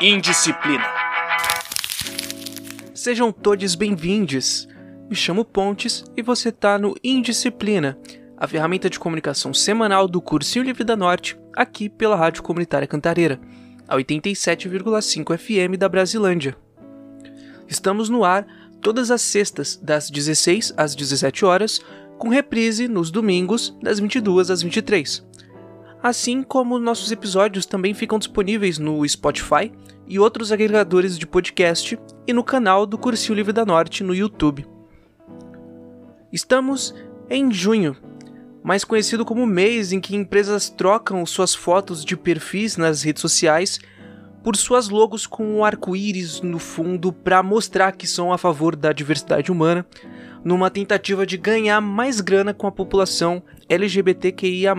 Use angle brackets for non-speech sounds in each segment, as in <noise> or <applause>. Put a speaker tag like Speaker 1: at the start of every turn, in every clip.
Speaker 1: Indisciplina. Sejam todos bem-vindos. Me chamo Pontes e você está no Indisciplina, a ferramenta de comunicação semanal do Cursinho Livre da Norte, aqui pela Rádio Comunitária Cantareira, a 87,5 FM da Brasilândia. Estamos no ar todas as sextas, das 16 às 17 horas, com reprise nos domingos, das 22 às 23. Assim como nossos episódios também ficam disponíveis no Spotify e outros agregadores de podcast e no canal do Cursinho Livre da Norte no YouTube. Estamos em junho, mais conhecido como o mês em que empresas trocam suas fotos de perfis nas redes sociais por suas logos com um arco-íris no fundo para mostrar que são a favor da diversidade humana, numa tentativa de ganhar mais grana com a população LGBTQIA.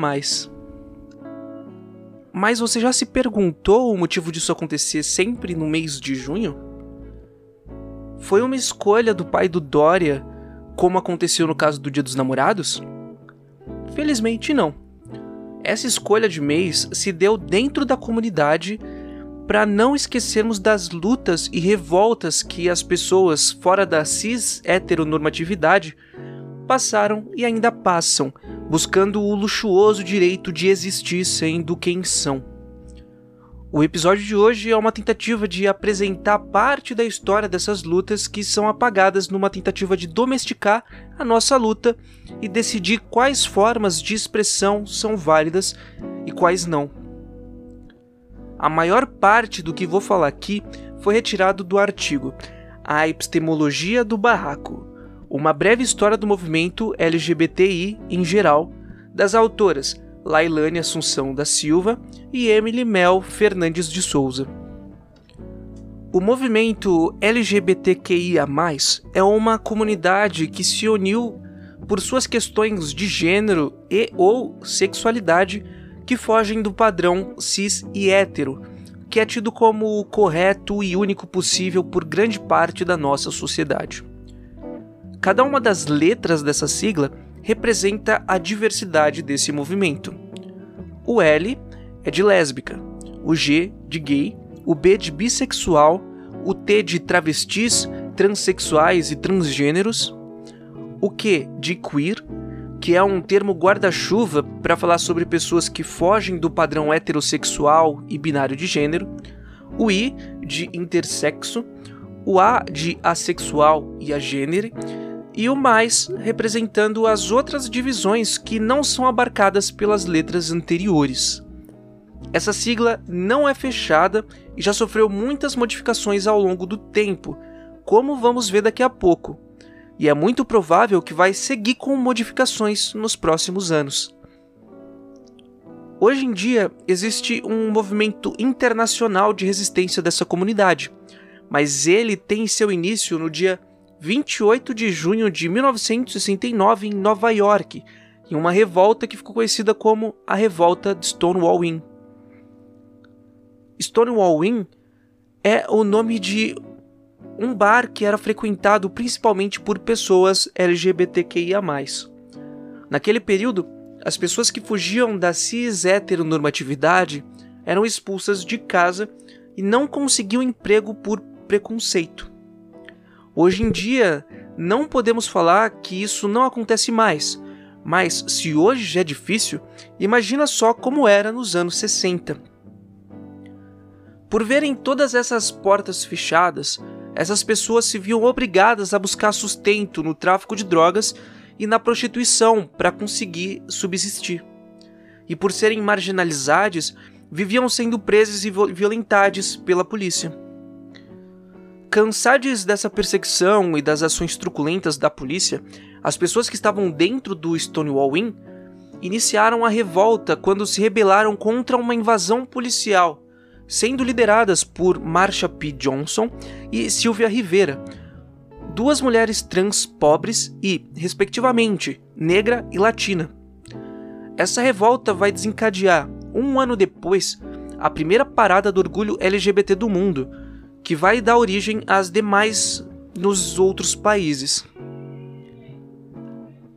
Speaker 1: Mas você já se perguntou o motivo disso acontecer sempre no mês de junho? Foi uma escolha do pai do Dória, como aconteceu no caso do Dia dos Namorados? Felizmente não. Essa escolha de mês se deu dentro da comunidade para não esquecermos das lutas e revoltas que as pessoas fora da cis heteronormatividade passaram e ainda passam buscando o luxuoso direito de existir sendo quem são. O episódio de hoje é uma tentativa de apresentar parte da história dessas lutas que são apagadas numa tentativa de domesticar a nossa luta e decidir quais formas de expressão são válidas e quais não. A maior parte do que vou falar aqui foi retirado do artigo A Epistemologia do Barraco, uma breve história do movimento LGBTI em geral, das autoras Lailane Assunção da Silva e Emily Mel Fernandes de Souza. O movimento LGBTQIA, é uma comunidade que se uniu por suas questões de gênero e ou sexualidade que fogem do padrão cis e hétero, que é tido como o correto e único possível por grande parte da nossa sociedade. Cada uma das letras dessa sigla representa a diversidade desse movimento. O L é de lésbica, o G de gay, o B de bissexual, o T de travestis, transexuais e transgêneros, o Q de queer, que é um termo guarda-chuva para falar sobre pessoas que fogem do padrão heterossexual e binário de gênero, o I de intersexo, o A de assexual e agênero e o mais representando as outras divisões que não são abarcadas pelas letras anteriores. Essa sigla não é fechada e já sofreu muitas modificações ao longo do tempo, como vamos ver daqui a pouco, e é muito provável que vai seguir com modificações nos próximos anos. Hoje em dia existe um movimento internacional de resistência dessa comunidade, mas ele tem seu início no dia 28 de junho de 1969 em Nova York, em uma revolta que ficou conhecida como a Revolta de Stonewall Inn. Stonewall Inn é o nome de um bar que era frequentado principalmente por pessoas LGBTQIA+. Naquele período, as pessoas que fugiam da cis heteronormatividade eram expulsas de casa e não conseguiam emprego por preconceito. Hoje em dia, não podemos falar que isso não acontece mais, mas se hoje já é difícil, imagina só como era nos anos 60. Por verem todas essas portas fechadas, essas pessoas se viam obrigadas a buscar sustento no tráfico de drogas e na prostituição para conseguir subsistir. E por serem marginalizadas, viviam sendo presas e violentadas pela polícia. Cansados dessa perseguição e das ações truculentas da polícia, as pessoas que estavam dentro do Stonewall Inn iniciaram a revolta quando se rebelaram contra uma invasão policial, sendo lideradas por Marsha P. Johnson e Sylvia Rivera, duas mulheres trans pobres e, respectivamente, negra e latina. Essa revolta vai desencadear, um ano depois, a primeira parada do orgulho LGBT do mundo, que vai dar origem às demais nos outros países.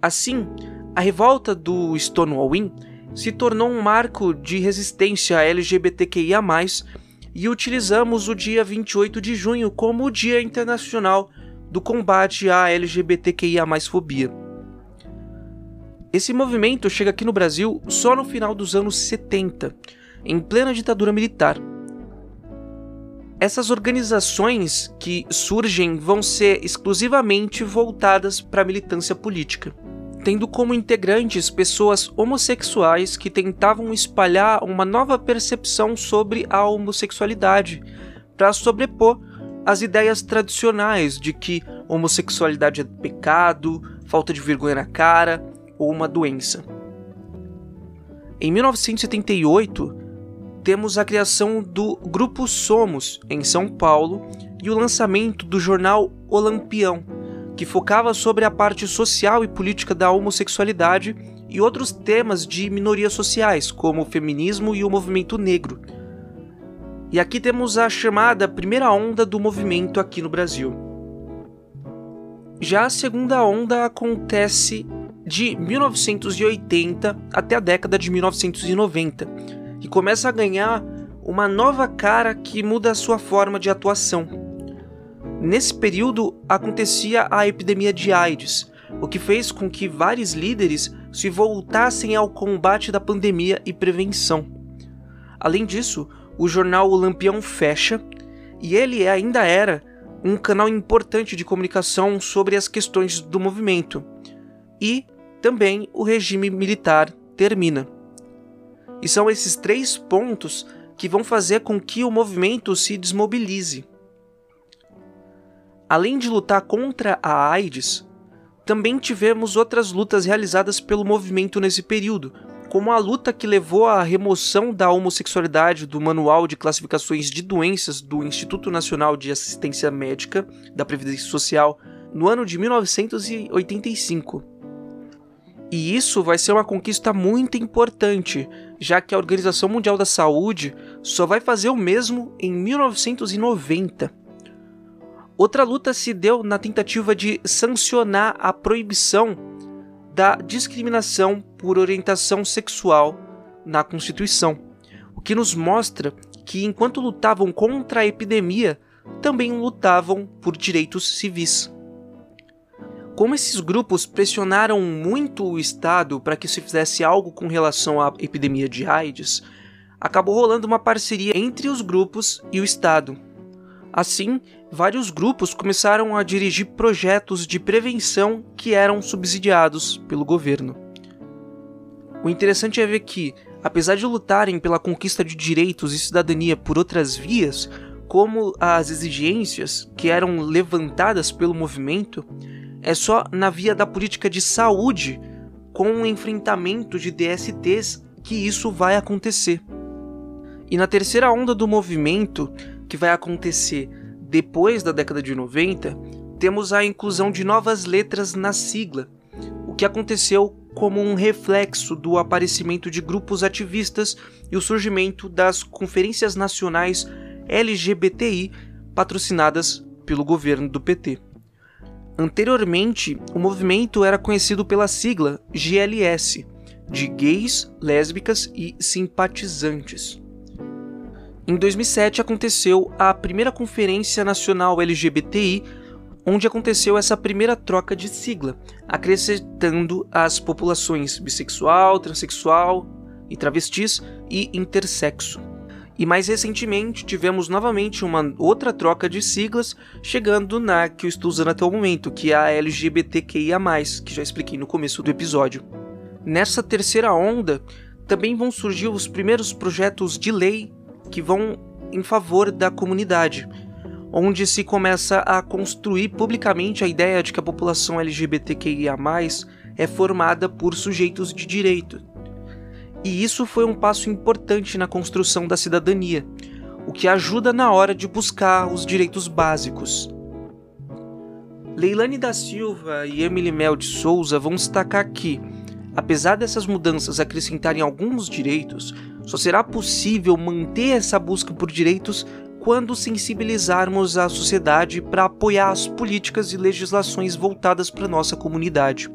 Speaker 1: Assim, a revolta do Stonewall Inn se tornou um marco de resistência LGBTQIA, e utilizamos o dia 28 de junho como o Dia Internacional do Combate à LGBTQIA fobia. Esse movimento chega aqui no Brasil só no final dos anos 70, em plena ditadura militar. Essas organizações que surgem vão ser exclusivamente voltadas para a militância política tendo como integrantes pessoas homossexuais que tentavam espalhar uma nova percepção sobre a homossexualidade, para sobrepor as ideias tradicionais de que homossexualidade é pecado, falta de vergonha na cara ou uma doença. Em 1978, temos a criação do Grupo Somos em São Paulo e o lançamento do jornal Olampião, que focava sobre a parte social e política da homossexualidade e outros temas de minorias sociais, como o feminismo e o movimento negro. E aqui temos a chamada primeira onda do movimento aqui no Brasil. Já a segunda onda acontece de 1980 até a década de 1990 e começa a ganhar uma nova cara que muda a sua forma de atuação. Nesse período acontecia a epidemia de AIDS, o que fez com que vários líderes se voltassem ao combate da pandemia e prevenção. Além disso, o jornal O Lampião fecha e ele ainda era um canal importante de comunicação sobre as questões do movimento. E também o regime militar termina. E são esses três pontos que vão fazer com que o movimento se desmobilize. Além de lutar contra a AIDS, também tivemos outras lutas realizadas pelo movimento nesse período, como a luta que levou à remoção da homossexualidade do Manual de Classificações de Doenças do Instituto Nacional de Assistência Médica da Previdência Social no ano de 1985. E isso vai ser uma conquista muito importante, já que a Organização Mundial da Saúde só vai fazer o mesmo em 1990. Outra luta se deu na tentativa de sancionar a proibição da discriminação por orientação sexual na Constituição, o que nos mostra que, enquanto lutavam contra a epidemia, também lutavam por direitos civis. Como esses grupos pressionaram muito o Estado para que se fizesse algo com relação à epidemia de AIDS, acabou rolando uma parceria entre os grupos e o Estado. Assim, vários grupos começaram a dirigir projetos de prevenção que eram subsidiados pelo governo. O interessante é ver que, apesar de lutarem pela conquista de direitos e cidadania por outras vias, como as exigências que eram levantadas pelo movimento, é só na via da política de saúde, com o enfrentamento de DSTs, que isso vai acontecer. E na terceira onda do movimento, que vai acontecer depois da década de 90, temos a inclusão de novas letras na sigla, o que aconteceu como um reflexo do aparecimento de grupos ativistas e o surgimento das conferências nacionais LGBTI patrocinadas pelo governo do PT. Anteriormente, o movimento era conhecido pela sigla GLS, de gays, lésbicas e simpatizantes. Em 2007 aconteceu a primeira Conferência Nacional LGBTI, onde aconteceu essa primeira troca de sigla, acrescentando as populações bissexual, transexual e travestis e intersexo. E mais recentemente tivemos novamente uma outra troca de siglas, chegando na que eu estou usando até o momento, que é a LGBTQIA, que já expliquei no começo do episódio. Nessa terceira onda, também vão surgir os primeiros projetos de lei que vão em favor da comunidade, onde se começa a construir publicamente a ideia de que a população LGBTQIA+ é formada por sujeitos de direito. E isso foi um passo importante na construção da cidadania, o que ajuda na hora de buscar os direitos básicos. Leilane da Silva e Emily Mel de Souza vão destacar que, apesar dessas mudanças acrescentarem alguns direitos, só será possível manter essa busca por direitos quando sensibilizarmos a sociedade para apoiar as políticas e legislações voltadas para nossa comunidade.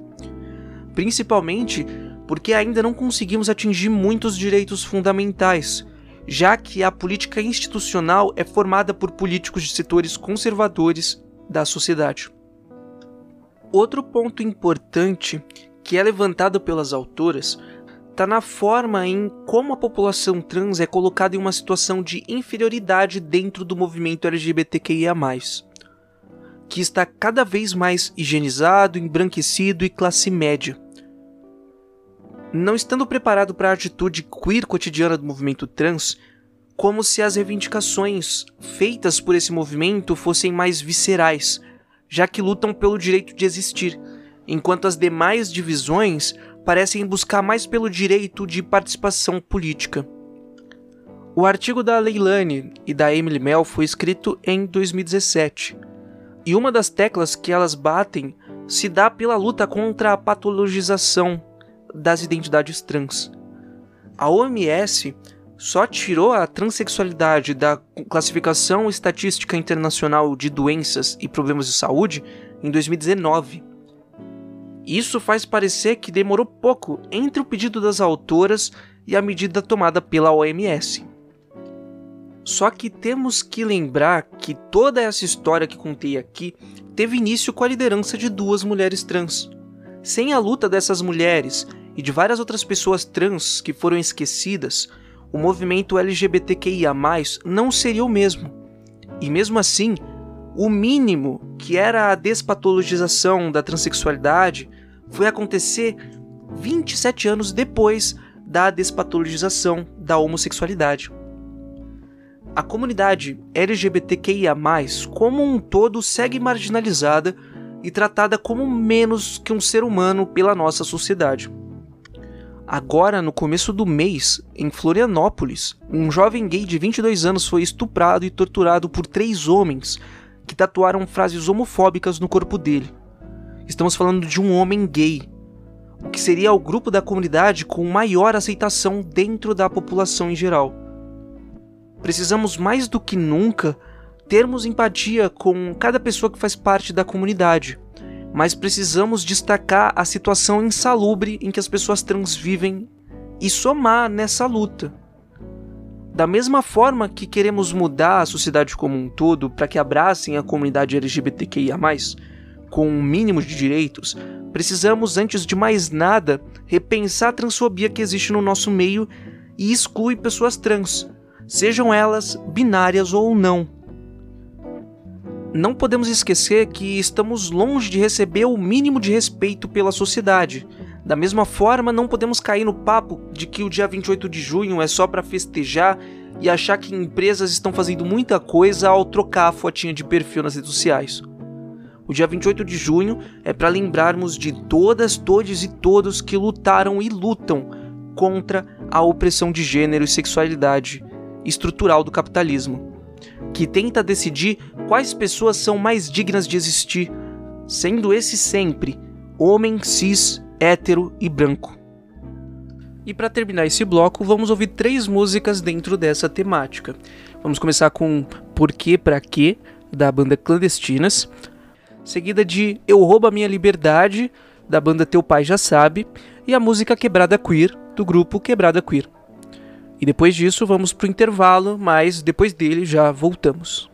Speaker 1: Principalmente porque ainda não conseguimos atingir muitos direitos fundamentais, já que a política institucional é formada por políticos de setores conservadores da sociedade. Outro ponto importante que é levantado pelas autoras está na forma em como a população trans é colocada em uma situação de inferioridade dentro do movimento LGBTQIA, que está cada vez mais higienizado, embranquecido e classe média. Não estando preparado para a atitude queer cotidiana do movimento trans, como se as reivindicações feitas por esse movimento fossem mais viscerais, já que lutam pelo direito de existir, enquanto as demais divisões parecem buscar mais pelo direito de participação política. O artigo da Leilani e da Emily Mel foi escrito em 2017, e uma das teclas que elas batem se dá pela luta contra a patologização das identidades trans. A OMS só tirou a transexualidade da classificação estatística internacional de doenças e problemas de saúde em 2019. Isso faz parecer que demorou pouco entre o pedido das autoras e a medida tomada pela OMS. Só que temos que lembrar que toda essa história que contei aqui teve início com a liderança de duas mulheres trans. Sem a luta dessas mulheres e de várias outras pessoas trans que foram esquecidas, o movimento LGBTQIA não seria o mesmo. E mesmo assim, o mínimo, que era a despatologização da transexualidade, foi acontecer 27 anos depois da despatologização da homossexualidade. A comunidade LGBTQIA, como um todo, segue marginalizada e tratada como menos que um ser humano pela nossa sociedade. Agora, no começo do mês, em Florianópolis, um jovem gay de 22 anos foi estuprado e torturado por três homens que tatuaram frases homofóbicas no corpo dele. Estamos falando de um homem gay, o que seria o grupo da comunidade com maior aceitação dentro da população em geral. Precisamos mais do que nunca termos empatia com cada pessoa que faz parte da comunidade mas precisamos destacar a situação insalubre em que as pessoas trans vivem e somar nessa luta. Da mesma forma que queremos mudar a sociedade como um todo para que abracem a comunidade LGBTQIA, com um mínimo de direitos, precisamos, antes de mais nada, repensar a transfobia que existe no nosso meio e exclui pessoas trans, sejam elas binárias ou não não podemos esquecer que estamos longe de receber o mínimo de respeito pela sociedade. Da mesma forma, não podemos cair no papo de que o dia 28 de junho é só para festejar e achar que empresas estão fazendo muita coisa ao trocar a fotinha de perfil nas redes sociais. O dia 28 de junho é para lembrarmos de todas, todos e todos que lutaram e lutam contra a opressão de gênero e sexualidade estrutural do capitalismo que tenta decidir quais pessoas são mais dignas de existir, sendo esse sempre homem, cis, hétero e branco. E para terminar esse bloco, vamos ouvir três músicas dentro dessa temática. Vamos começar com Por que Pra Quê, da banda Clandestinas, seguida de Eu Roubo a Minha Liberdade, da banda Teu Pai Já Sabe, e a música Quebrada Queer, do grupo Quebrada Queer. E depois disso vamos pro intervalo, mas depois dele já voltamos.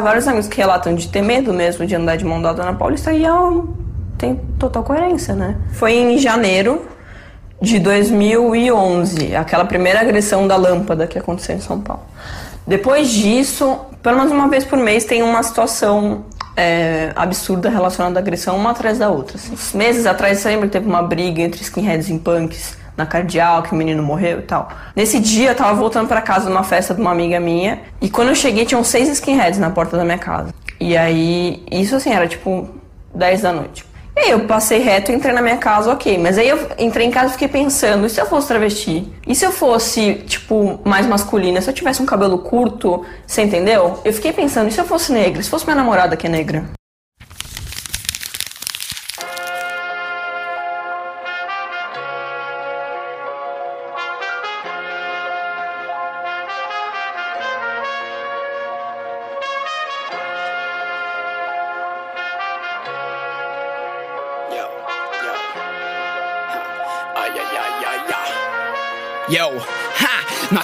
Speaker 2: Vários amigos que relatam de ter medo mesmo de andar de mão dada na Paulista e é um, tem total coerência, né? Foi em janeiro de 2011, aquela primeira agressão da lâmpada que aconteceu em São Paulo. Depois disso, pelo menos uma vez por mês tem uma situação é, absurda relacionada à agressão uma atrás da outra. Assim. Meses atrás, você lembra que teve uma briga entre skinheads e punks? Na cardial, que o menino morreu e tal. Nesse dia eu tava voltando para casa numa festa de uma amiga minha e quando eu cheguei tinham seis skinheads na porta da minha casa. E aí, isso assim, era tipo 10 da noite. E aí eu passei reto entrei na minha casa, ok. Mas aí eu entrei em casa e fiquei pensando, e se eu fosse travesti? E se eu fosse, tipo, mais masculina? Se eu tivesse um cabelo curto, você entendeu? Eu fiquei pensando, e se eu fosse negra? Se fosse minha namorada que é negra?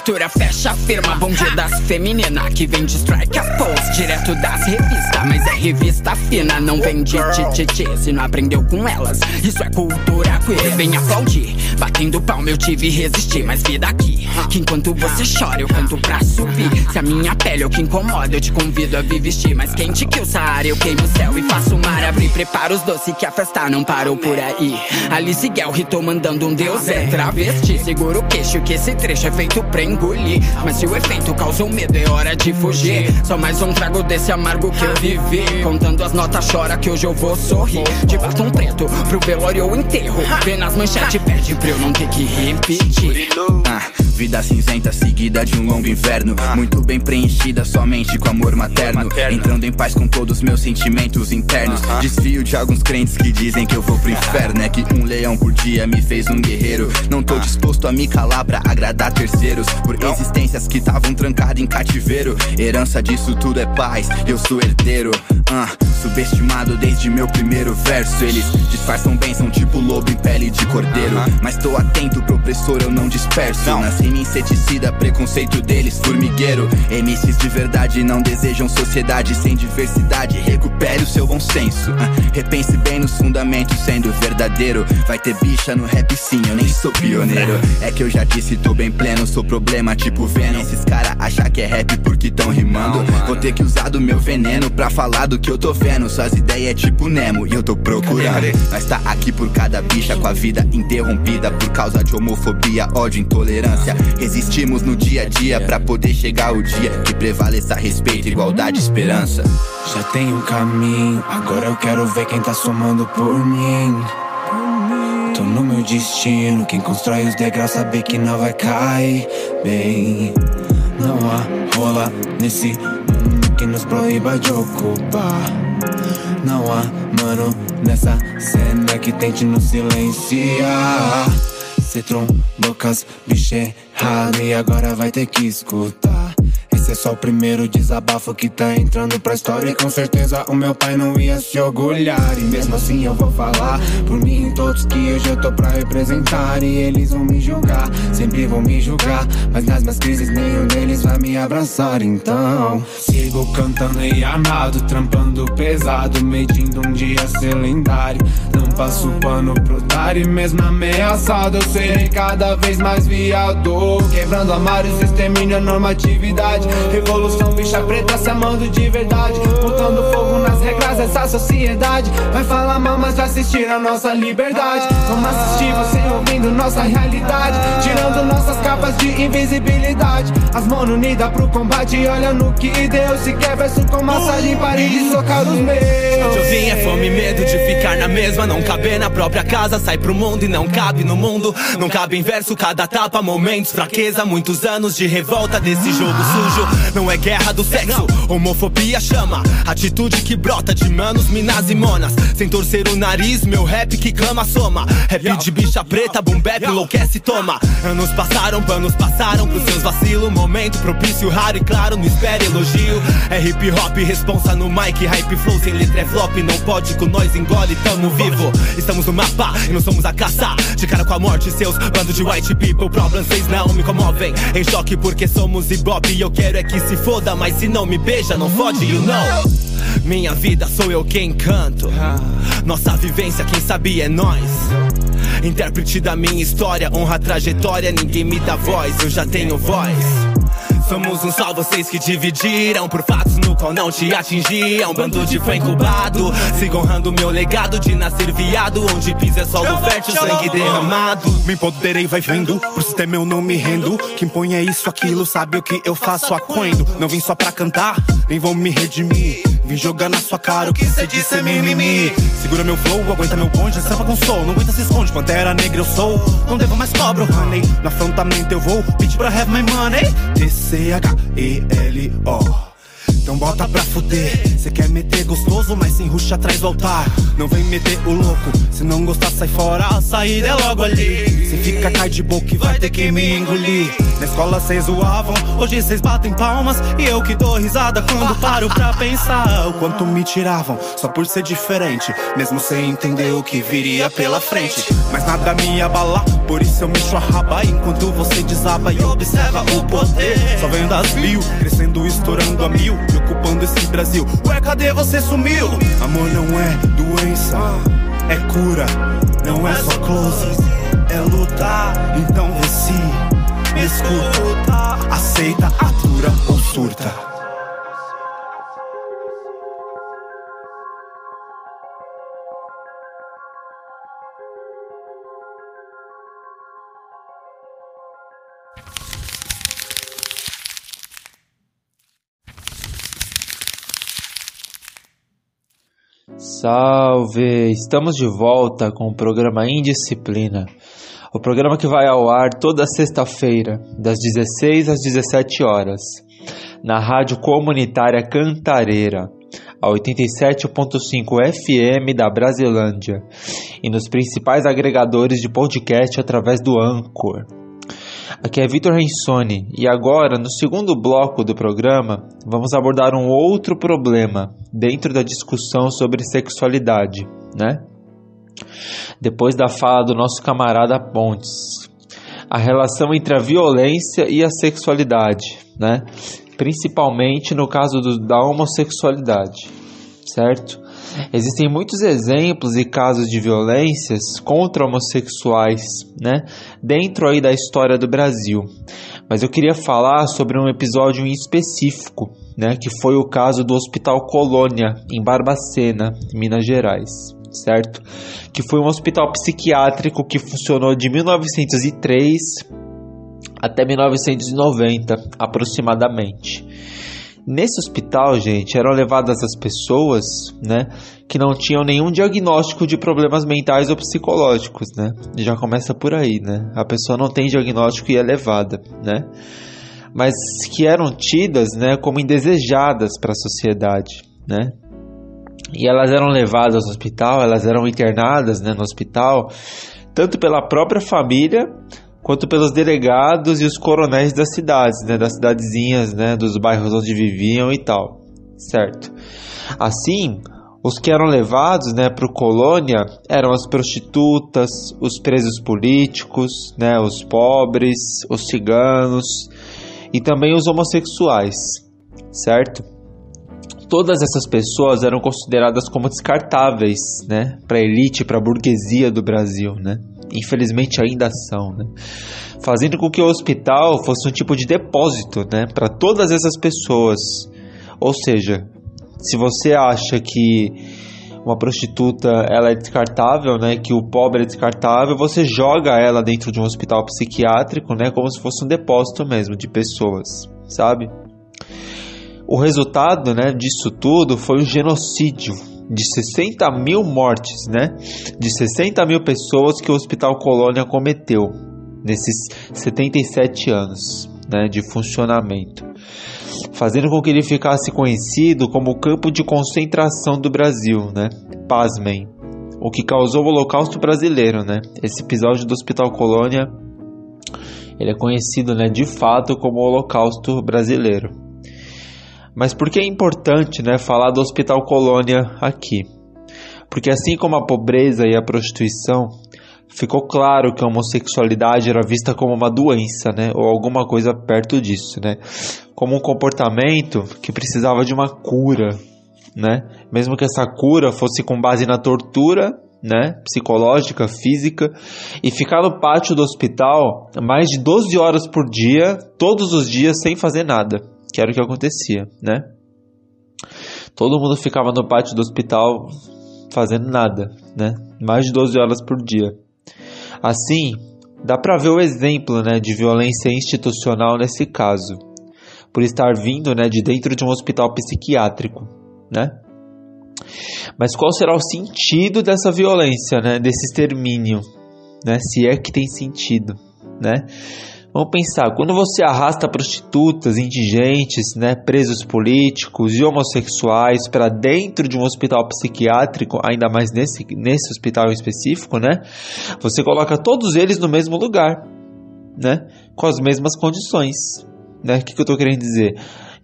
Speaker 3: Ha! Natura fecha a firma, bonde das femininas Que vem de strike a pose, direto das revistas Mas é revista fina, não vem de tititi Se não aprendeu com elas, isso é cultura queer. Vem aplaudir, batendo palma eu tive resistir Mas vida aqui, que enquanto você chora eu canto pra subir. Se a minha pele é o que incomoda eu te convido a vir vestir Mais quente que o Saara eu queimo o céu e faço o mar abrir. Prepara os doces que a festa não parou por aí. Alice Guel ritou mandando um deus é travesti Segura o queixo que esse trecho é feito pra engolir. Mas se o efeito causou medo, é hora de fugir. Só mais um trago desse amargo que eu vivi. Contando as notas, chora que hoje eu vou sorrir. De batom preto pro velório ou enterro. Vê nas manchetes, pede pra eu não ter que repetir.
Speaker 4: Ah, vida cinzenta seguida de um longo inverno. Muito bem preenchida somente com amor materno. Entrando em paz com todos meus sentimentos internos. Desfio de alguns crentes que dizem que eu vou pro inferno. É que um leão por dia me fez um guerreiro. Não tô disposto a me calar pra agradar terceiros por existências que estavam trancadas em cativeiro. Herança disso tudo é paz, eu sou herdeiro. Uh, subestimado desde meu primeiro verso. Eles disfarçam bem, são tipo lobo em pele de cordeiro. Mas tô atento pro opressor, eu não disperso. Nasci em inseticida, preconceito deles, formigueiro. MCs de verdade não desejam sociedade sem diversidade. Recupere o seu bom senso. Uh, repense bem nos fundamentos, sendo verdadeiro. Vai ter bicha no rap sim, eu nem sou pioneiro. É que eu já disse, tô bem pleno, sou problema tipo Venom. Esses cara achar que é rap porque tão rimando. Vou ter que usar do meu veneno pra falar do que eu tô vendo. Suas ideias é tipo Nemo e eu tô procurando. Nós tá aqui por cada bicha com a vida interrompida por causa de homofobia, ódio, intolerância. Resistimos no dia a dia pra poder chegar o dia que prevaleça respeito, igualdade e esperança.
Speaker 5: Já tem um caminho, agora eu quero ver quem tá somando por mim. Tô no meu destino, quem constrói os degraus sabe que não vai cair bem. Não há rola nesse mundo que nos proíba de ocupar. Não há mano nessa cena que tente nos silenciar. Cê trombocas, bicho errado e agora vai ter que escutar. Esse é só o primeiro desabafo que tá entrando pra história. E com certeza o meu pai não ia se orgulhar. E mesmo assim eu vou falar por mim e todos que hoje eu tô pra representar. E eles vão me julgar, sempre vão me julgar. Mas nas minhas crises nenhum deles vai me abraçar. Então sigo cantando e amado, trampando pesado, medindo um dia ser lendário. Não passo pano pro otário, mesmo ameaçado, eu serei cada vez mais viado. Quebrando armários, extermínio a normatividade. Revolução, bicha preta se amando de verdade. Botando fogo nas regras dessa sociedade. Vai falar mal, mas vai assistir a nossa liberdade. Vamos assistir você ouvindo nossa realidade. Tirando nossas capas de invisibilidade. As mãos unidas pro combate. Olha no que Deus se quer verso com massagem. Pare de socar os meus.
Speaker 6: Eu vinha fome e medo de ficar na mesma. Não caber na própria casa, sai pro mundo e não cabe no mundo. Não cabe em verso, cada tapa, momentos, fraqueza, muitos anos de revolta desse jogo sujo. Não é guerra do sexo, homofobia chama. Atitude que brota de manos, minas e monas. Sem torcer o nariz, meu rap que clama soma. Rap de bicha preta, boom bap, enlouquece, toma. Anos passaram, panos passaram pros seus vacilos. Momento propício, raro e claro, não espere elogio. É hip hop, responsa no mic, hype flow, sem letra é flop. Não pode com nós, engole, tamo vivo. Estamos no mapa e não somos a caça. De cara com a morte, seus bando de white people. Problems, vocês não me comovem. Em choque porque somos ibope eu quero é que se foda. Mas se não me beija, não fode, you know. Minha vida sou eu quem canto. Nossa vivência, quem sabe é nós. Intérprete da minha história, honra a trajetória, ninguém me dá voz, eu já tenho voz. Somos um só, vocês que dividiram Por fatos no qual não te atingiam. Bando de fã incubado Sigo honrando meu legado de nascer viado. Onde pisa é solo fértil, sangue derramado.
Speaker 7: Me empoderei, vai vendo Pro sistema eu não me rendo. Quem põe é isso, aquilo, sabe o que eu faço aquendo Não vim só pra cantar, nem vou me redimir Vim jogar na sua cara o que cê disse é mimimi. Segura meu flow, aguenta meu bonde, sampa com soul. Não aguenta se esconde, pantera negra eu sou. Não devo mais cobro, honey. No afrontamento eu vou, beat pra have my money. D-C-H-E-L-O então bota pra fuder. Cê quer meter gostoso, mas sem ruxa atrás do altar. Não vem meter o louco, se não gostar, sai fora. A saída é logo ali. Cê fica cai de boca e vai ter que me engolir. Na escola cês zoavam, hoje cês batem palmas. E eu que dou risada quando paro pra pensar. O quanto me tiravam, só por ser diferente. Mesmo sem entender o que viria pela frente. Mas nada me abala, por isso eu mexo a raba. Enquanto você desaba e observa o poder. Só vendo as mil, crescendo, estourando a mil ocupando esse Brasil. Ué, cadê você sumiu? Amor não é doença, é cura, não é só close, é lutar. Então vê se me escuta, aceita, atura ou surta.
Speaker 8: Salve! Estamos de volta com o programa Indisciplina. O programa que vai ao ar toda sexta-feira, das 16 às 17 horas, na Rádio Comunitária Cantareira, a 87.5 FM da Brasilândia, e nos principais agregadores de podcast através do Anchor. Aqui é Vitor Rensoni e agora, no segundo bloco do programa, vamos abordar um outro problema dentro da discussão sobre sexualidade, né? Depois da fala do nosso camarada Pontes, a relação entre a violência e a sexualidade, né? Principalmente no caso do, da homossexualidade, certo? Existem muitos exemplos e casos de violências contra homossexuais, né, dentro aí da história do Brasil. Mas eu queria falar sobre um episódio em específico, né, que foi o caso do Hospital Colônia em Barbacena, Minas Gerais, certo? Que foi um hospital psiquiátrico que funcionou de 1903 até 1990, aproximadamente. Nesse hospital, gente, eram levadas as pessoas, né, que não tinham nenhum diagnóstico de problemas mentais ou psicológicos, né? Já começa por aí, né? A pessoa não tem diagnóstico e é levada, né? Mas que eram tidas, né, como indesejadas para a sociedade, né? E elas eram levadas ao hospital, elas eram internadas, né, no hospital, tanto pela própria família quanto pelos delegados e os coronéis das cidades, né, das cidadezinhas, né, dos bairros onde viviam e tal, certo? Assim, os que eram levados, né, para colônia eram as prostitutas, os presos políticos, né, os pobres, os ciganos e também os homossexuais, certo? Todas essas pessoas eram consideradas como descartáveis, né, para elite, para burguesia do Brasil, né? infelizmente ainda são, né? fazendo com que o hospital fosse um tipo de depósito né, para todas essas pessoas. Ou seja, se você acha que uma prostituta ela é descartável, né, que o pobre é descartável, você joga ela dentro de um hospital psiquiátrico, né, como se fosse um depósito mesmo de pessoas, sabe? O resultado, né, disso tudo foi um genocídio, de 60 mil mortes, né? De 60 mil pessoas que o Hospital Colônia cometeu nesses 77 anos né, de funcionamento, fazendo com que ele ficasse conhecido como o campo de concentração do Brasil, né? Pasmem, o que causou o Holocausto brasileiro, né? Esse episódio do Hospital Colônia, ele é conhecido, né, de fato como o Holocausto brasileiro. Mas por que é importante, né, falar do Hospital Colônia aqui? Porque assim como a pobreza e a prostituição, ficou claro que a homossexualidade era vista como uma doença, né, ou alguma coisa perto disso, né, como um comportamento que precisava de uma cura, né, mesmo que essa cura fosse com base na tortura, né, psicológica, física, e ficar no pátio do hospital mais de 12 horas por dia, todos os dias sem fazer nada, que era o que acontecia, né? Todo mundo ficava no pátio do hospital fazendo nada, né? Mais de 12 horas por dia. Assim, dá para ver o exemplo né, de violência institucional nesse caso, por estar vindo né, de dentro de um hospital psiquiátrico, né? Mas qual será o sentido dessa violência, né, desse extermínio, né, se é que tem sentido, né? Vamos pensar, quando você arrasta prostitutas, indigentes, né, presos políticos e homossexuais para dentro de um hospital psiquiátrico, ainda mais nesse, nesse hospital específico, né, você coloca todos eles no mesmo lugar, né, com as mesmas condições. Né? O que, que eu estou querendo dizer?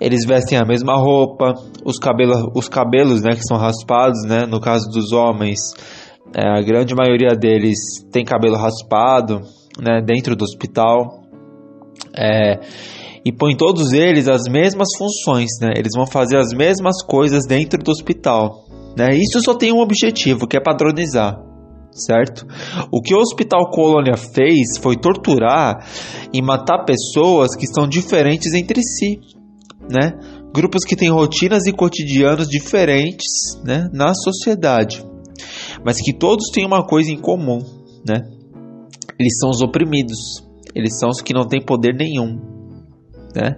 Speaker 8: Eles vestem a mesma roupa, os cabelos, os cabelos né, que são raspados, né, no caso dos homens, é, a grande maioria deles tem cabelo raspado, né, dentro do hospital. É, e põe todos eles as mesmas funções, né? Eles vão fazer as mesmas coisas dentro do hospital, né? Isso só tem um objetivo, que é padronizar, certo? O que o Hospital Colônia fez foi torturar e matar pessoas que são diferentes entre si, né? Grupos que têm rotinas e cotidianos diferentes, né? Na sociedade, mas que todos têm uma coisa em comum, né? Eles são os oprimidos eles são os que não têm poder nenhum, né?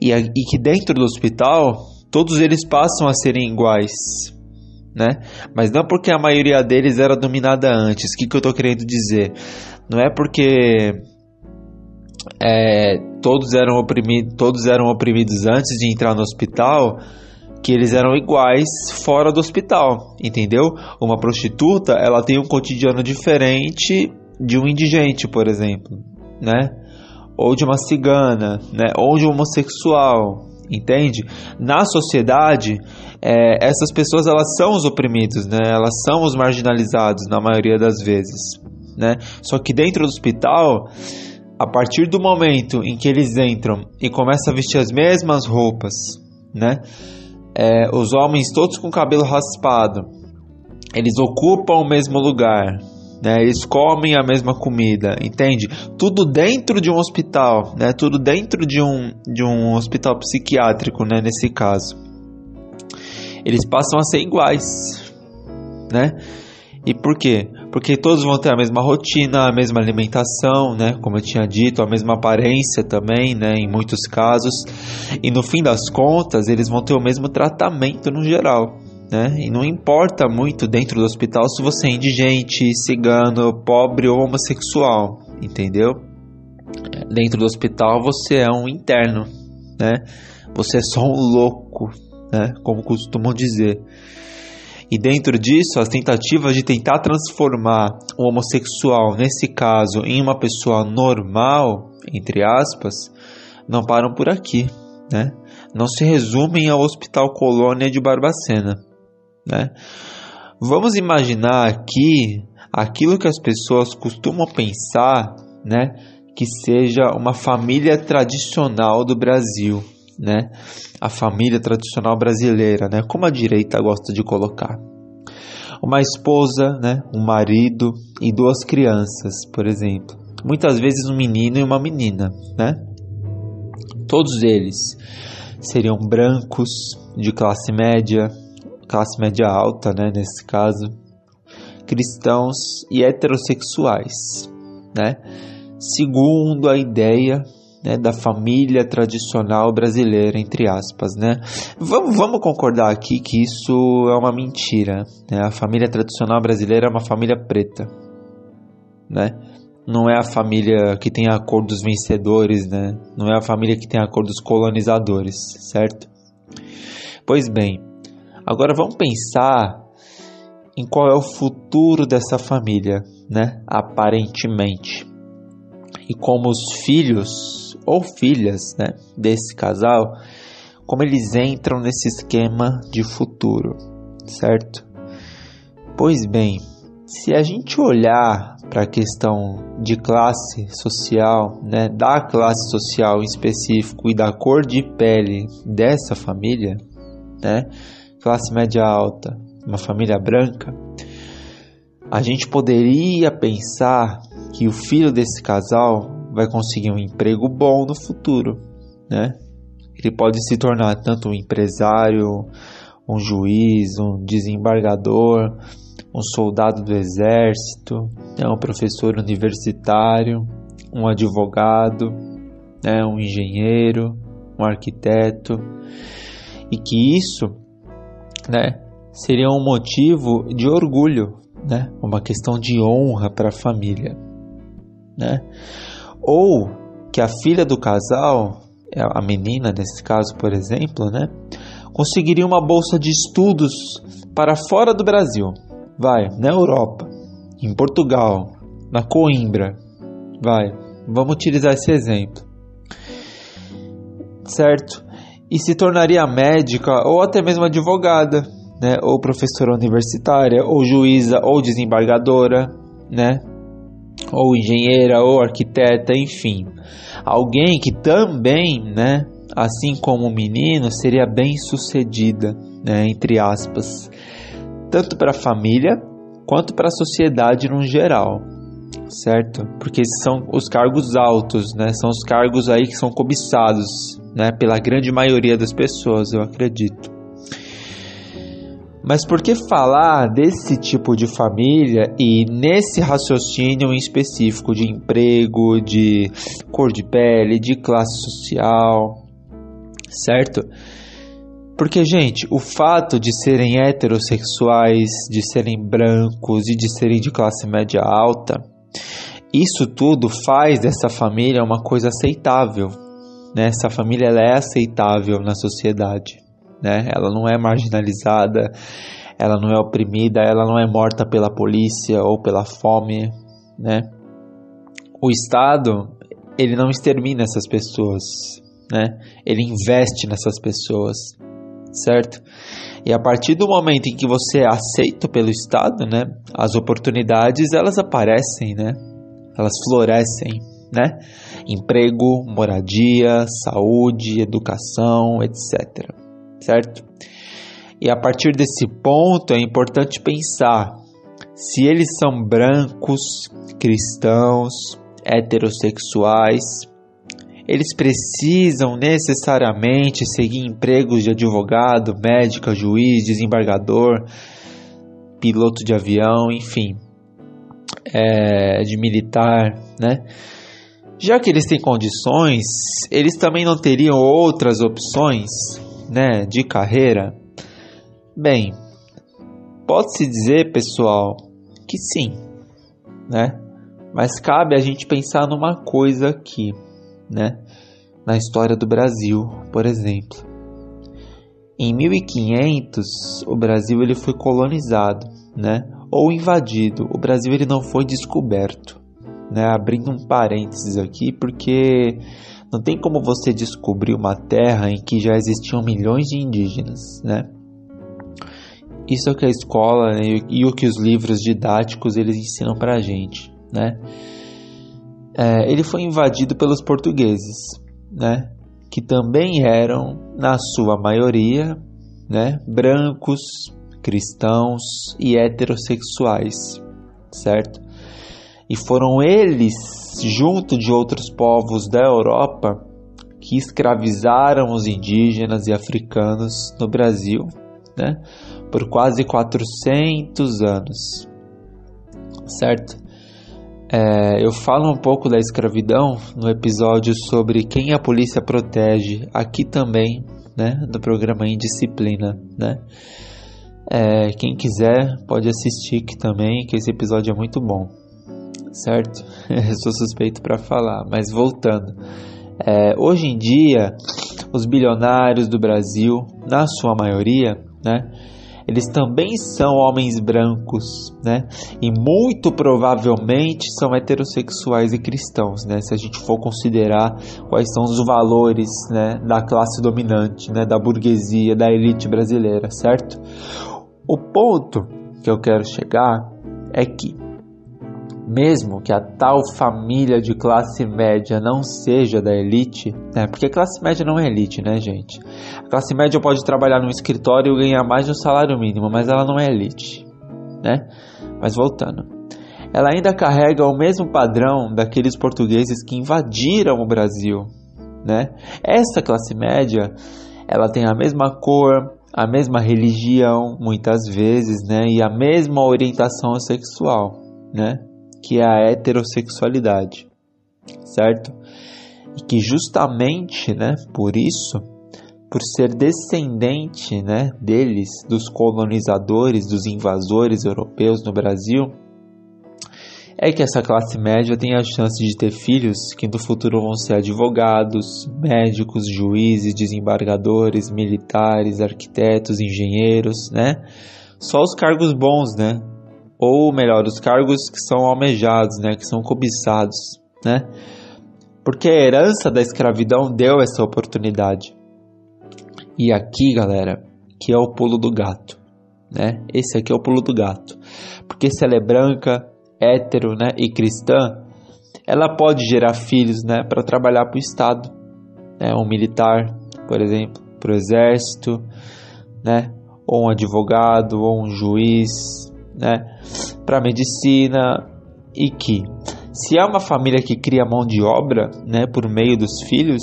Speaker 8: E, e que dentro do hospital todos eles passam a serem iguais, né? Mas não porque a maioria deles era dominada antes. O que, que eu estou querendo dizer? Não é porque é, todos eram oprimidos, todos eram oprimidos antes de entrar no hospital que eles eram iguais fora do hospital, entendeu? Uma prostituta, ela tem um cotidiano diferente de um indigente, por exemplo, né? Ou de uma cigana, né? Ou de um homossexual, entende? Na sociedade, é, essas pessoas elas são os oprimidos, né? Elas são os marginalizados na maioria das vezes, né? Só que dentro do hospital, a partir do momento em que eles entram e começam a vestir as mesmas roupas, né? É, os homens todos com cabelo raspado, eles ocupam o mesmo lugar, né? Eles comem a mesma comida, entende? Tudo dentro de um hospital, né? Tudo dentro de um, de um hospital psiquiátrico, né? Nesse caso. Eles passam a ser iguais, né? E por quê? Porque todos vão ter a mesma rotina, a mesma alimentação, né? Como eu tinha dito, a mesma aparência também, né? Em muitos casos. E no fim das contas, eles vão ter o mesmo tratamento no geral, né? E não importa muito dentro do hospital se você é indigente, cigano, pobre ou homossexual, entendeu? Dentro do hospital você é um interno, né? Você é só um louco, né? Como costumam dizer. E dentro disso, as tentativas de tentar transformar o homossexual, nesse caso, em uma pessoa normal, entre aspas, não param por aqui, né? Não se resumem ao Hospital Colônia de Barbacena. Né? Vamos imaginar aqui aquilo que as pessoas costumam pensar, né, que seja uma família tradicional do Brasil, né? A família tradicional brasileira, né? Como a direita gosta de colocar. Uma esposa, né, um marido e duas crianças, por exemplo. Muitas vezes um menino e uma menina, né? Todos eles seriam brancos, de classe média, classe média alta, né, nesse caso, cristãos e heterossexuais, né? Segundo a ideia, né, da família tradicional brasileira, entre aspas, né? Vamos, vamos concordar aqui que isso é uma mentira, né? A família tradicional brasileira é uma família preta, né? Não é a família que tem a cor dos vencedores, né? Não é a família que tem a cor dos colonizadores, certo? Pois bem, agora vamos pensar em qual é o futuro dessa família, né? Aparentemente. E como os filhos ou filhas, né, desse casal, como eles entram nesse esquema de futuro, certo? Pois bem, se a gente olhar para a questão de classe social, né, da classe social em específico e da cor de pele dessa família, né, classe média alta, uma família branca, a gente poderia pensar que o filho desse casal vai conseguir um emprego bom no futuro, né? Ele pode se tornar tanto um empresário, um juiz, um desembargador, um soldado do exército, né? um professor universitário, um advogado, né? um engenheiro, um arquiteto, e que isso, né, seria um motivo de orgulho, né, uma questão de honra para a família, né? Ou que a filha do casal, a menina nesse caso, por exemplo, né, conseguiria uma bolsa de estudos para fora do Brasil. Vai, na Europa, em Portugal, na Coimbra. Vai, vamos utilizar esse exemplo. Certo? E se tornaria médica ou até mesmo advogada, né? Ou professora universitária, ou juíza, ou desembargadora, né? ou engenheira, ou arquiteta, enfim. Alguém que também, né, assim como o menino, seria bem sucedida, né, entre aspas, tanto para a família quanto para a sociedade no geral, certo? Porque são os cargos altos, né, são os cargos aí que são cobiçados, né, pela grande maioria das pessoas, eu acredito. Mas por que falar desse tipo de família e nesse raciocínio em específico de emprego, de cor de pele, de classe social, certo? Porque, gente, o fato de serem heterossexuais, de serem brancos e de serem de classe média alta, isso tudo faz dessa família uma coisa aceitável. Né? Essa família ela é aceitável na sociedade né? Ela não é marginalizada, ela não é oprimida, ela não é morta pela polícia ou pela fome, né? O Estado, ele não extermina essas pessoas, né? Ele investe nessas pessoas, certo? E a partir do momento em que você é aceito pelo Estado, né? As oportunidades, elas aparecem, né? Elas florescem, né? Emprego, moradia, saúde, educação, etc certo? E a partir desse ponto é importante pensar se eles são brancos, cristãos, heterossexuais, eles precisam necessariamente seguir empregos de advogado, médico, juiz, desembargador, piloto de avião, enfim, é, de militar, né? Já que eles têm condições, eles também não teriam outras opções né, de carreira? Bem, pode-se dizer, pessoal, que sim, né? Mas cabe a gente pensar numa coisa aqui, né? Na história do Brasil, por exemplo. Em 1500, o Brasil ele foi colonizado, né? Ou invadido. O Brasil ele não foi descoberto, né? Abrindo um parênteses aqui, porque não tem como você descobrir uma terra em que já existiam milhões de indígenas, né? Isso é o que a escola né, e o que os livros didáticos eles ensinam para a gente, né? É, ele foi invadido pelos portugueses, né? Que também eram, na sua maioria, né? Brancos, cristãos e heterossexuais, certo? E foram eles, junto de outros povos da Europa, que escravizaram os indígenas e africanos no Brasil, né, por quase 400 anos, certo? É, eu falo um pouco da escravidão no episódio sobre quem a polícia protege, aqui também, né, no programa Indisciplina, né. É, quem quiser pode assistir aqui também, que esse episódio é muito bom, certo? <laughs> eu sou suspeito para falar, mas voltando. É, hoje em dia, os bilionários do Brasil, na sua maioria, né, eles também são homens brancos, né? E muito provavelmente são heterossexuais e cristãos, né? Se a gente for considerar quais são os valores, né, da classe dominante, né, da burguesia, da elite brasileira, certo? O ponto que eu quero chegar é que mesmo que a tal família de classe média não seja da elite, né? Porque classe média não é elite, né, gente? A classe média pode trabalhar num escritório e ganhar mais de um salário mínimo, mas ela não é elite, né? Mas voltando, ela ainda carrega o mesmo padrão daqueles portugueses que invadiram o Brasil, né? Essa classe média, ela tem a mesma cor, a mesma religião, muitas vezes, né? E a mesma orientação sexual, né? Que é a heterossexualidade, certo? E que justamente, né, por isso, por ser descendente, né, deles, dos colonizadores, dos invasores europeus no Brasil, é que essa classe média tem a chance de ter filhos que no futuro vão ser advogados, médicos, juízes, desembargadores, militares, arquitetos, engenheiros, né? Só os cargos bons, né? Ou melhor, os cargos que são almejados, né, que são cobiçados, né? Porque a herança da escravidão deu essa oportunidade. E aqui, galera, que é o pulo do gato, né? Esse aqui é o pulo do gato. Porque se ela é branca, hétero, né, e cristã, ela pode gerar filhos, né, para trabalhar para o Estado, né, um militar, por exemplo, para o exército, né, ou um advogado, ou um juiz, né, para medicina e que se é uma família que cria mão de obra, né, por meio dos filhos,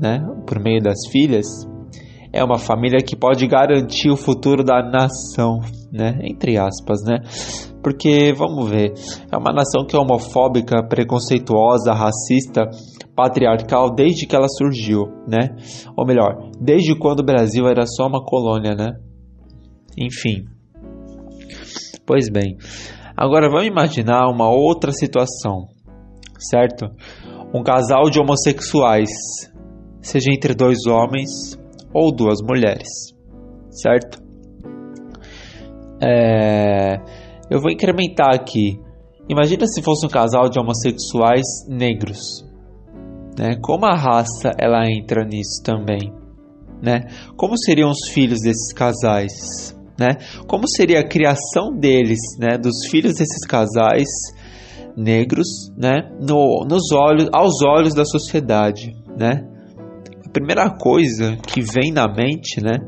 Speaker 8: né, por meio das filhas, é uma família que pode garantir o futuro da nação, né, entre aspas, né? Porque vamos ver, é uma nação que é homofóbica, preconceituosa, racista, patriarcal desde que ela surgiu, né? Ou melhor, desde quando o Brasil era só uma colônia, né? Enfim, Pois bem, agora vamos imaginar uma outra situação, certo? Um casal de homossexuais, seja entre dois homens ou duas mulheres, certo? É... Eu vou incrementar aqui. Imagina se fosse um casal de homossexuais negros, né? Como a raça ela entra nisso também, né? Como seriam os filhos desses casais? Né? Como seria a criação deles, né, dos filhos desses casais negros, né, no, nos olhos, aos olhos da sociedade, né? A primeira coisa que vem na mente, né,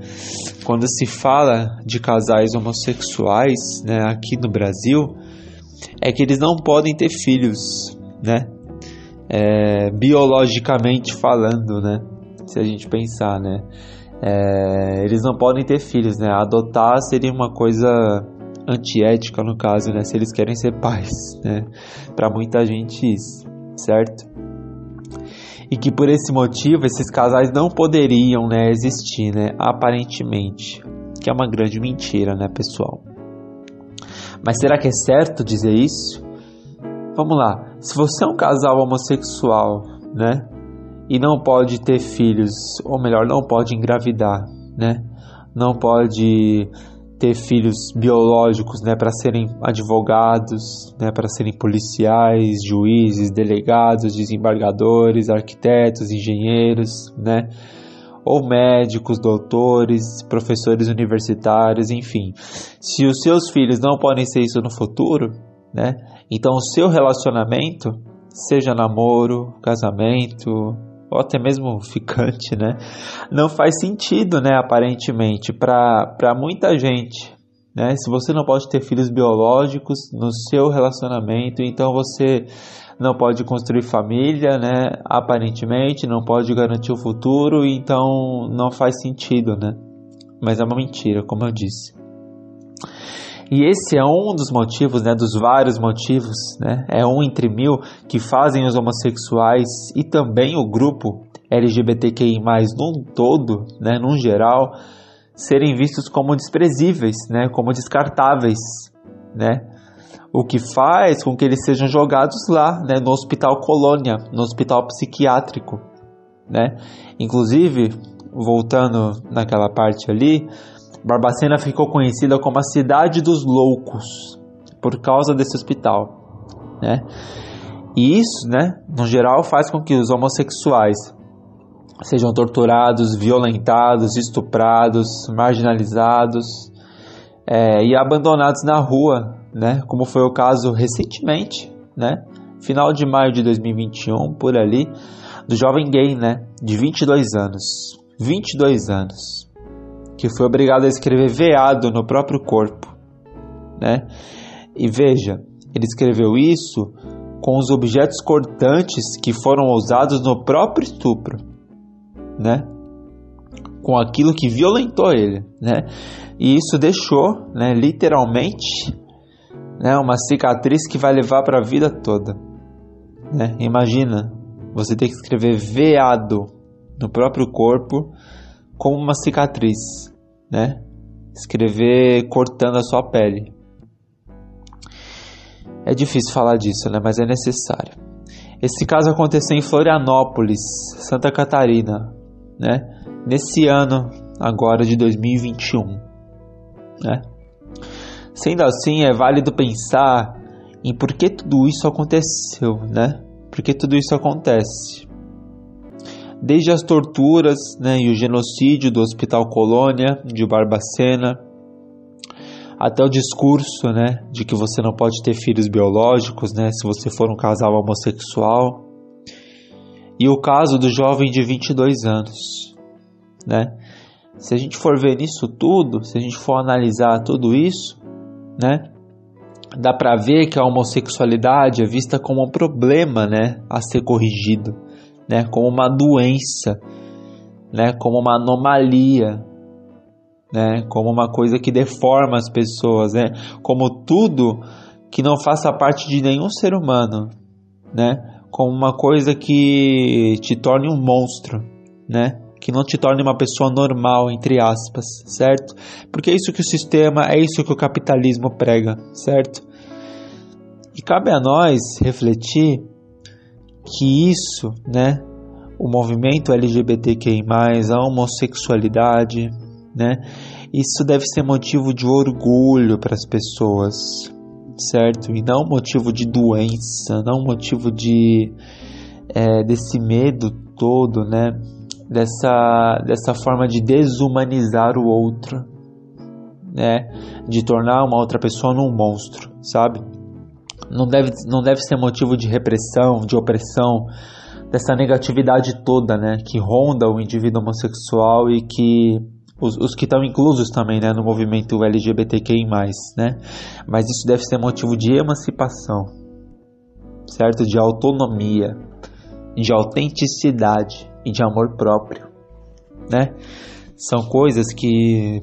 Speaker 8: quando se fala de casais homossexuais, né, aqui no Brasil, é que eles não podem ter filhos, né? É, biologicamente falando, né? Se a gente pensar, né? É, eles não podem ter filhos, né? Adotar seria uma coisa antiética no caso, né? Se eles querem ser pais, <laughs> né? Para muita gente isso, certo? E que por esse motivo esses casais não poderiam, né, existir, né? Aparentemente, que é uma grande mentira, né, pessoal? Mas será que é certo dizer isso? Vamos lá. Se você é um casal homossexual, né? E não pode ter filhos, ou melhor, não pode engravidar, né? Não pode ter filhos biológicos, né, para serem advogados, né, para serem policiais, juízes, delegados, desembargadores, arquitetos, engenheiros, né? Ou médicos, doutores, professores universitários, enfim. Se os seus filhos não podem ser isso no futuro, né? Então o seu relacionamento, seja namoro, casamento, ou até mesmo ficante, né? Não faz sentido, né, aparentemente, para muita gente, né? Se você não pode ter filhos biológicos no seu relacionamento, então você não pode construir família, né? Aparentemente, não pode garantir o futuro, então não faz sentido, né? Mas é uma mentira, como eu disse. E esse é um dos motivos, né, dos vários motivos, né, é um entre mil que fazem os homossexuais e também o grupo LGBTQI+, num todo, né, num geral, serem vistos como desprezíveis, né, como descartáveis, né, o que faz com que eles sejam jogados lá, né, no Hospital Colônia, no Hospital Psiquiátrico, né. Inclusive, voltando naquela parte ali, Barbacena ficou conhecida como a cidade dos loucos por causa desse hospital, né? E isso, né, no geral, faz com que os homossexuais sejam torturados, violentados, estuprados, marginalizados é, e abandonados na rua, né? Como foi o caso recentemente, né? Final de maio de 2021, por ali, do jovem gay, né? De 22 anos. 22 anos que foi obrigado a escrever veado no próprio corpo, né? E veja, ele escreveu isso com os objetos cortantes que foram usados no próprio estupro, né? Com aquilo que violentou ele, né? E isso deixou, né, literalmente, né, uma cicatriz que vai levar para a vida toda, né? Imagina você ter que escrever veado no próprio corpo como uma cicatriz, né? Escrever cortando a sua pele. É difícil falar disso, né? Mas é necessário. Esse caso aconteceu em Florianópolis, Santa Catarina, né? Nesse ano agora de 2021, né? Sendo assim, é válido pensar em por que tudo isso aconteceu, né? Por que tudo isso acontece? Desde as torturas né, e o genocídio do Hospital Colônia de Barbacena, até o discurso né, de que você não pode ter filhos biológicos né, se você for um casal homossexual, e o caso do jovem de 22 anos. Né? Se a gente for ver nisso tudo, se a gente for analisar tudo isso, né, dá para ver que a homossexualidade é vista como um problema né, a ser corrigido né, como uma doença, né, como uma anomalia, né, como uma coisa que deforma as pessoas, né, como tudo que não faça parte de nenhum ser humano, né, como uma coisa que te torne um monstro, né, que não te torne uma pessoa normal, entre aspas, certo? Porque é isso que o sistema, é isso que o capitalismo prega, certo? E cabe a nós refletir que isso, né, o movimento LGBTQI+, a homossexualidade, né, isso deve ser motivo de orgulho para as pessoas, certo? E não motivo de doença, não motivo de é, desse medo todo, né? Dessa, dessa forma de desumanizar o outro, né? De tornar uma outra pessoa num monstro, sabe? Não deve, não deve ser motivo de repressão, de opressão, dessa negatividade toda, né, que ronda o indivíduo homossexual e que os, os que estão inclusos também, né, no movimento LGBTQI+, né, mas isso deve ser motivo de emancipação, certo, de autonomia, de autenticidade e de amor próprio, né, são coisas que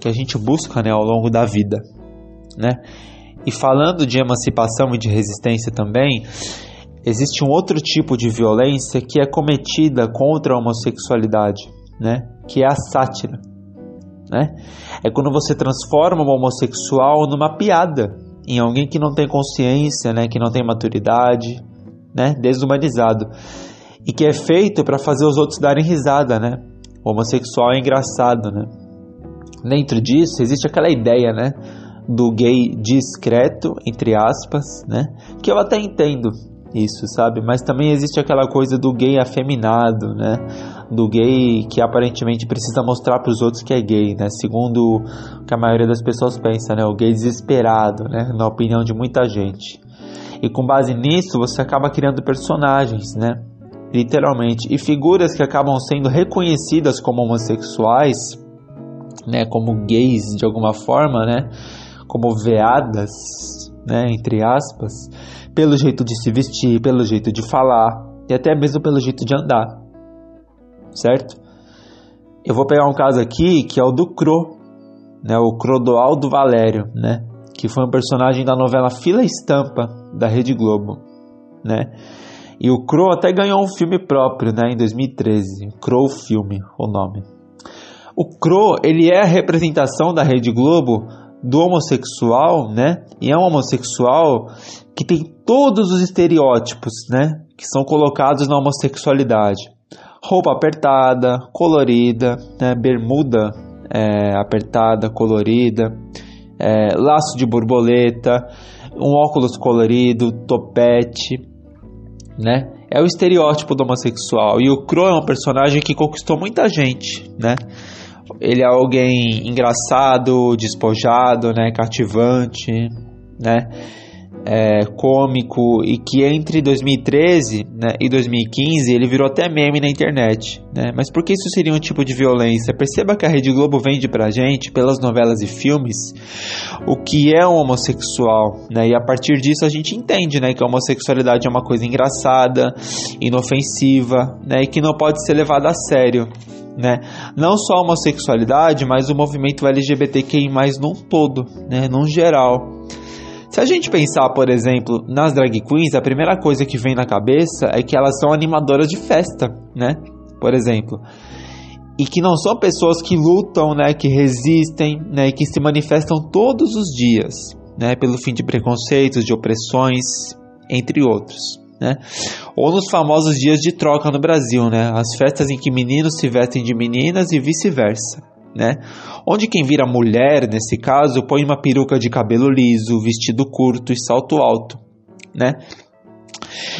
Speaker 8: que a gente busca, né, ao longo da vida, né, e falando de emancipação e de resistência também, existe um outro tipo de violência que é cometida contra a homossexualidade, né? Que é a sátira, né? É quando você transforma o homossexual numa piada, em alguém que não tem consciência, né? Que não tem maturidade, né? Desumanizado e que é feito para fazer os outros darem risada, né? O homossexual é engraçado, né? Dentro disso existe aquela ideia, né? Do gay discreto, entre aspas, né? Que eu até entendo isso, sabe? Mas também existe aquela coisa do gay afeminado, né? Do gay que aparentemente precisa mostrar para os outros que é gay, né? Segundo o que a maioria das pessoas pensa, né? O gay desesperado, né? Na opinião de muita gente. E com base nisso, você acaba criando personagens, né? Literalmente. E figuras que acabam sendo reconhecidas como homossexuais, né? Como gays de alguma forma, né? Como veadas, né, entre aspas, pelo jeito de se vestir, pelo jeito de falar e até mesmo pelo jeito de andar, certo? Eu vou pegar um caso aqui que é o do Cro, né, o Crodoaldo Valério, né? que foi um personagem da novela Fila Estampa da Rede Globo, né? E o Crow até ganhou um filme próprio, né, em 2013, Crow Filme, o nome. O Crow, ele é a representação da Rede Globo do homossexual, né? E é um homossexual que tem todos os estereótipos, né, que são colocados na homossexualidade. Roupa apertada, colorida, né, bermuda é, apertada, colorida, é, laço de borboleta, um óculos colorido, topete, né? É o estereótipo do homossexual. E o Crow é um personagem que conquistou muita gente, né? Ele é alguém engraçado, despojado, né? Cativante, né? é, cômico e que entre 2013 né, e 2015 ele virou até meme na internet. Né? Mas por que isso seria um tipo de violência? Perceba que a Rede Globo vende pra gente, pelas novelas e filmes, o que é um homossexual. Né? E a partir disso a gente entende né, que a homossexualidade é uma coisa engraçada, inofensiva né, e que não pode ser levada a sério. Né? Não só a homossexualidade, mas o movimento LGBTQI+, num todo, né? num geral. Se a gente pensar, por exemplo, nas drag queens, a primeira coisa que vem na cabeça é que elas são animadoras de festa, né? Por exemplo. E que não são pessoas que lutam, né, que resistem, né, que se manifestam todos os dias, né, pelo fim de preconceitos, de opressões, entre outros. Né? Ou nos famosos dias de troca no Brasil, né? As festas em que meninos se vestem de meninas e vice-versa né? Onde quem vira mulher, nesse caso, põe uma peruca de cabelo liso, vestido curto e salto alto, né?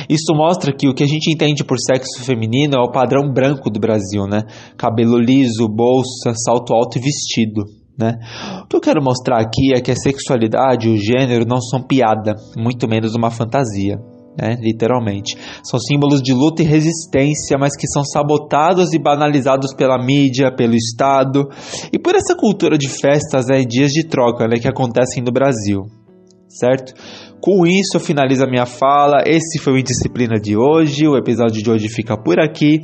Speaker 8: Isso mostra que o que a gente entende por sexo feminino é o padrão branco do Brasil, né? Cabelo liso, bolsa, salto alto e vestido, né? O que eu quero mostrar aqui é que a sexualidade e o gênero não são piada, muito menos uma fantasia né, literalmente. São símbolos de luta e resistência, mas que são sabotados e banalizados pela mídia, pelo Estado e por essa cultura de festas né, e dias de troca né, que acontecem no Brasil, certo? Com isso, eu finalizo a minha fala. Esse foi o Indisciplina de hoje. O episódio de hoje fica por aqui.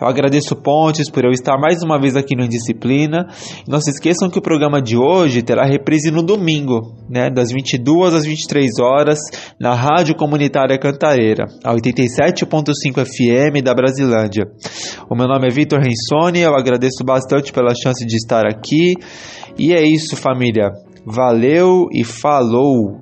Speaker 8: Eu agradeço Pontes por eu estar mais uma vez aqui no Indisciplina. Não se esqueçam que o programa de hoje terá reprise no domingo, né, das 22 às 23 horas, na Rádio Comunitária Cantareira, a 87.5 FM da Brasilândia. O meu nome é Vitor Rensoni. Eu agradeço bastante pela chance de estar aqui. E é isso, família. Valeu e falou!